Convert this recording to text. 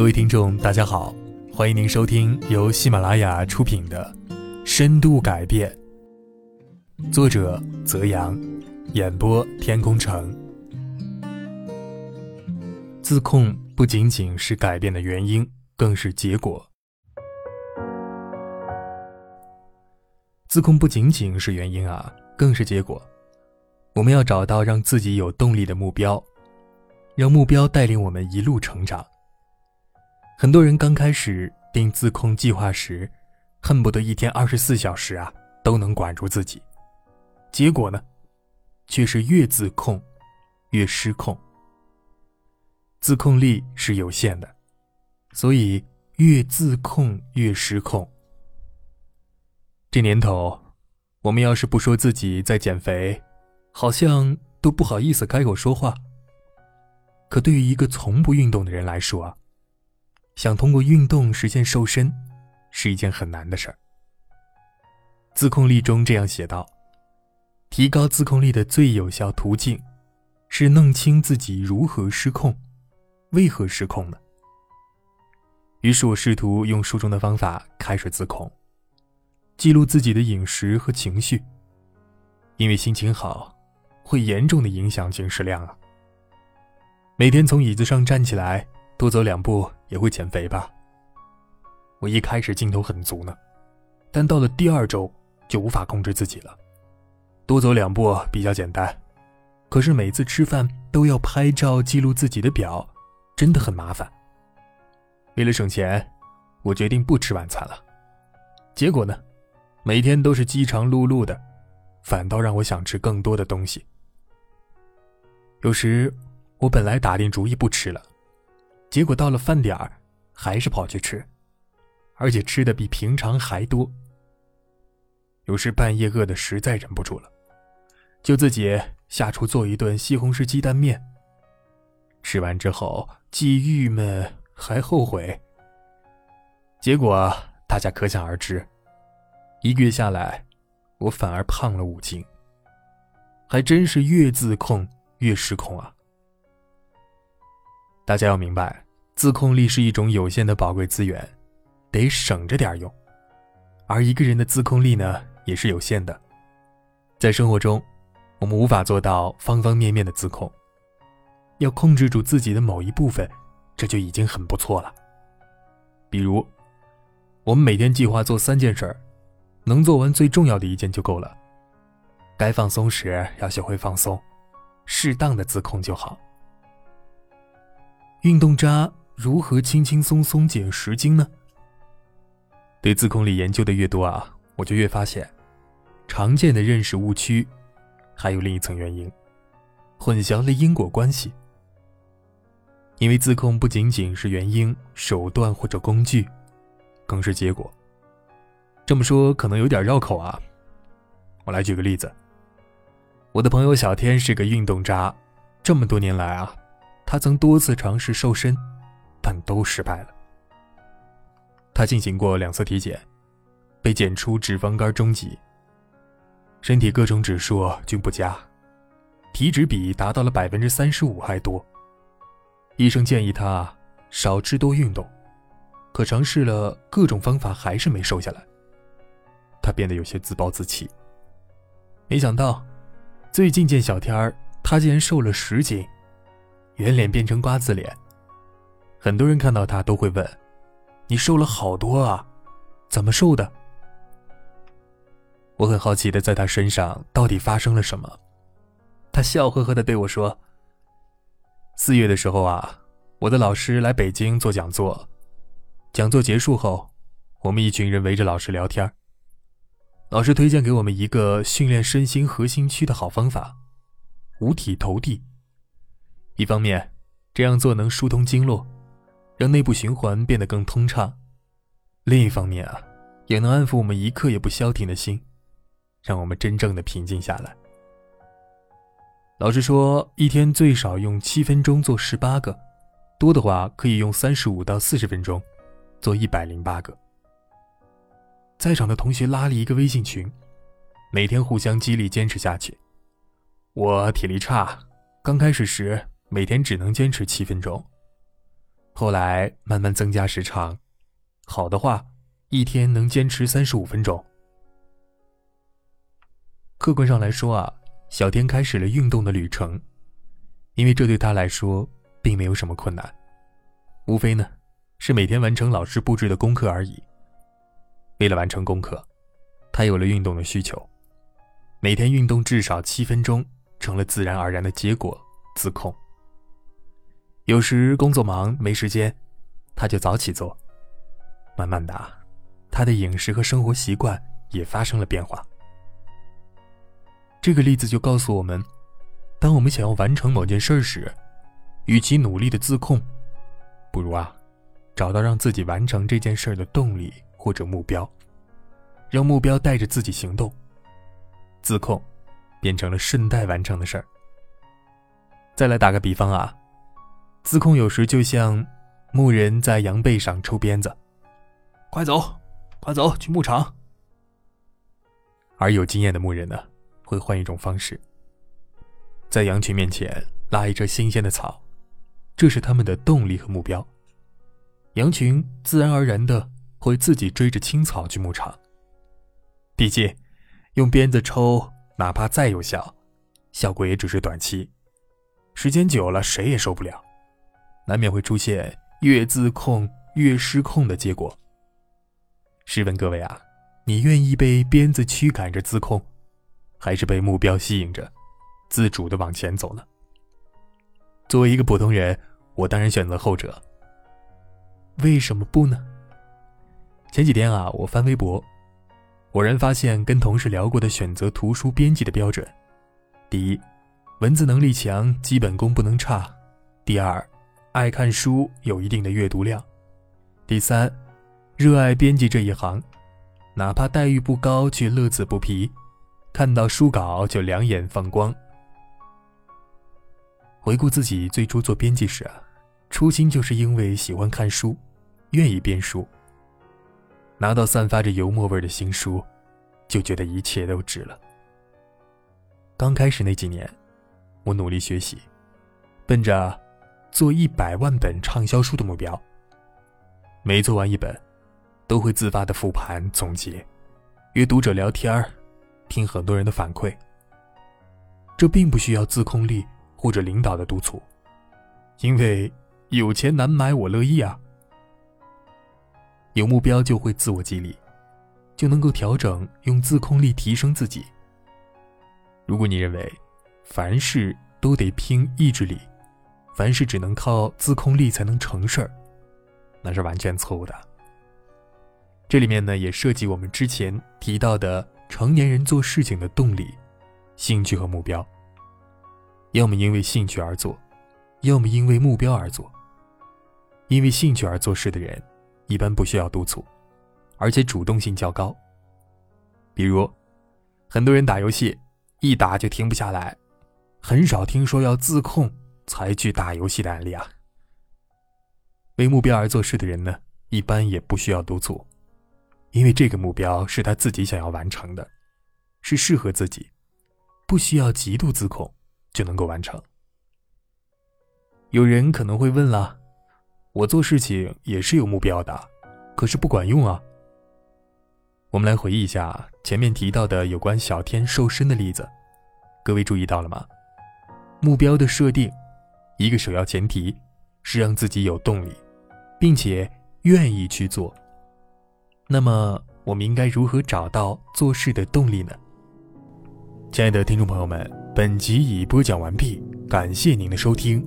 各位听众，大家好，欢迎您收听由喜马拉雅出品的《深度改变》，作者泽阳，演播天空城。自控不仅仅是改变的原因，更是结果。自控不仅仅是原因啊，更是结果。我们要找到让自己有动力的目标，让目标带领我们一路成长。很多人刚开始定自控计划时，恨不得一天二十四小时啊都能管住自己，结果呢，却是越自控越失控。自控力是有限的，所以越自控越失控。这年头，我们要是不说自己在减肥，好像都不好意思开口说话。可对于一个从不运动的人来说啊。想通过运动实现瘦身，是一件很难的事儿。自控力中这样写道：“提高自控力的最有效途径，是弄清自己如何失控，为何失控呢？”于是我试图用书中的方法开始自控，记录自己的饮食和情绪，因为心情好，会严重的影响进食量啊。每天从椅子上站起来。多走两步也会减肥吧？我一开始劲头很足呢，但到了第二周就无法控制自己了。多走两步比较简单，可是每次吃饭都要拍照记录自己的表，真的很麻烦。为了省钱，我决定不吃晚餐了。结果呢，每天都是饥肠辘辘的，反倒让我想吃更多的东西。有时我本来打定主意不吃了。结果到了饭点儿，还是跑去吃，而且吃的比平常还多。有时半夜饿的实在忍不住了，就自己下厨做一顿西红柿鸡蛋面。吃完之后既郁闷还后悔。结果大家可想而知，一个月下来，我反而胖了五斤。还真是越自控越失控啊！大家要明白，自控力是一种有限的宝贵资源，得省着点用。而一个人的自控力呢，也是有限的。在生活中，我们无法做到方方面面的自控，要控制住自己的某一部分，这就已经很不错了。比如，我们每天计划做三件事儿，能做完最重要的一件就够了。该放松时要学会放松，适当的自控就好。运动渣如何轻轻松松减十斤呢？对自控力研究的越多啊，我就越发现，常见的认识误区，还有另一层原因，混淆了因果关系。因为自控不仅仅是原因、手段或者工具，更是结果。这么说可能有点绕口啊，我来举个例子。我的朋友小天是个运动渣，这么多年来啊。他曾多次尝试瘦身，但都失败了。他进行过两次体检，被检出脂肪肝中级，身体各种指数均不佳，体脂比达到了百分之三十五还多。医生建议他少吃多运动，可尝试了各种方法还是没瘦下来。他变得有些自暴自弃。没想到，最近见小天儿，他竟然瘦了十斤。圆脸变成瓜子脸，很多人看到他都会问：“你瘦了好多啊，怎么瘦的？”我很好奇的在他身上到底发生了什么。他笑呵呵的对我说：“四月的时候啊，我的老师来北京做讲座，讲座结束后，我们一群人围着老师聊天。老师推荐给我们一个训练身心核心区的好方法——五体投地。”一方面，这样做能疏通经络，让内部循环变得更通畅；另一方面啊，也能安抚我们一刻也不消停的心，让我们真正的平静下来。老师说，一天最少用七分钟做十八个，多的话可以用三十五到四十分钟，做一百零八个。在场的同学拉了一个微信群，每天互相激励，坚持下去。我体力差，刚开始时。每天只能坚持七分钟，后来慢慢增加时长，好的话，一天能坚持三十五分钟。客观上来说啊，小天开始了运动的旅程，因为这对他来说并没有什么困难，无非呢是每天完成老师布置的功课而已。为了完成功课，他有了运动的需求，每天运动至少七分钟，成了自然而然的结果。自控。有时工作忙没时间，他就早起做。慢慢的，他的饮食和生活习惯也发生了变化。这个例子就告诉我们，当我们想要完成某件事时，与其努力的自控，不如啊，找到让自己完成这件事的动力或者目标，让目标带着自己行动。自控，变成了顺带完成的事儿。再来打个比方啊，自控有时就像牧人在羊背上抽鞭子，快走，快走去牧场。而有经验的牧人呢，会换一种方式，在羊群面前拉一车新鲜的草，这是他们的动力和目标。羊群自然而然的会自己追着青草去牧场。毕竟，用鞭子抽，哪怕再有效，效果也只是短期。时间久了，谁也受不了，难免会出现越自控越失控的结果。试问各位啊，你愿意被鞭子驱赶着自控，还是被目标吸引着，自主的往前走呢？作为一个普通人，我当然选择后者。为什么不呢？前几天啊，我翻微博，偶然发现跟同事聊过的选择图书编辑的标准：第一。文字能力强，基本功不能差。第二，爱看书，有一定的阅读量。第三，热爱编辑这一行，哪怕待遇不高，却乐此不疲，看到书稿就两眼放光。回顾自己最初做编辑时啊，初心就是因为喜欢看书，愿意编书。拿到散发着油墨味的新书，就觉得一切都值了。刚开始那几年。我努力学习，奔着做一百万本畅销书的目标。每做完一本，都会自发的复盘总结，与读者聊天听很多人的反馈。这并不需要自控力或者领导的督促，因为有钱难买我乐意啊。有目标就会自我激励，就能够调整，用自控力提升自己。如果你认为，凡事都得拼意志力，凡事只能靠自控力才能成事儿，那是完全错误的。这里面呢，也涉及我们之前提到的成年人做事情的动力、兴趣和目标。要么因为兴趣而做，要么因为目标而做。因为兴趣而做事的人，一般不需要督促，而且主动性较高。比如，很多人打游戏，一打就停不下来。很少听说要自控才去打游戏的案例啊。为目标而做事的人呢，一般也不需要督促，因为这个目标是他自己想要完成的，是适合自己，不需要极度自控就能够完成。有人可能会问了，我做事情也是有目标的，可是不管用啊。我们来回忆一下前面提到的有关小天瘦身的例子，各位注意到了吗？目标的设定，一个首要前提是让自己有动力，并且愿意去做。那么，我们应该如何找到做事的动力呢？亲爱的听众朋友们，本集已播讲完毕，感谢您的收听。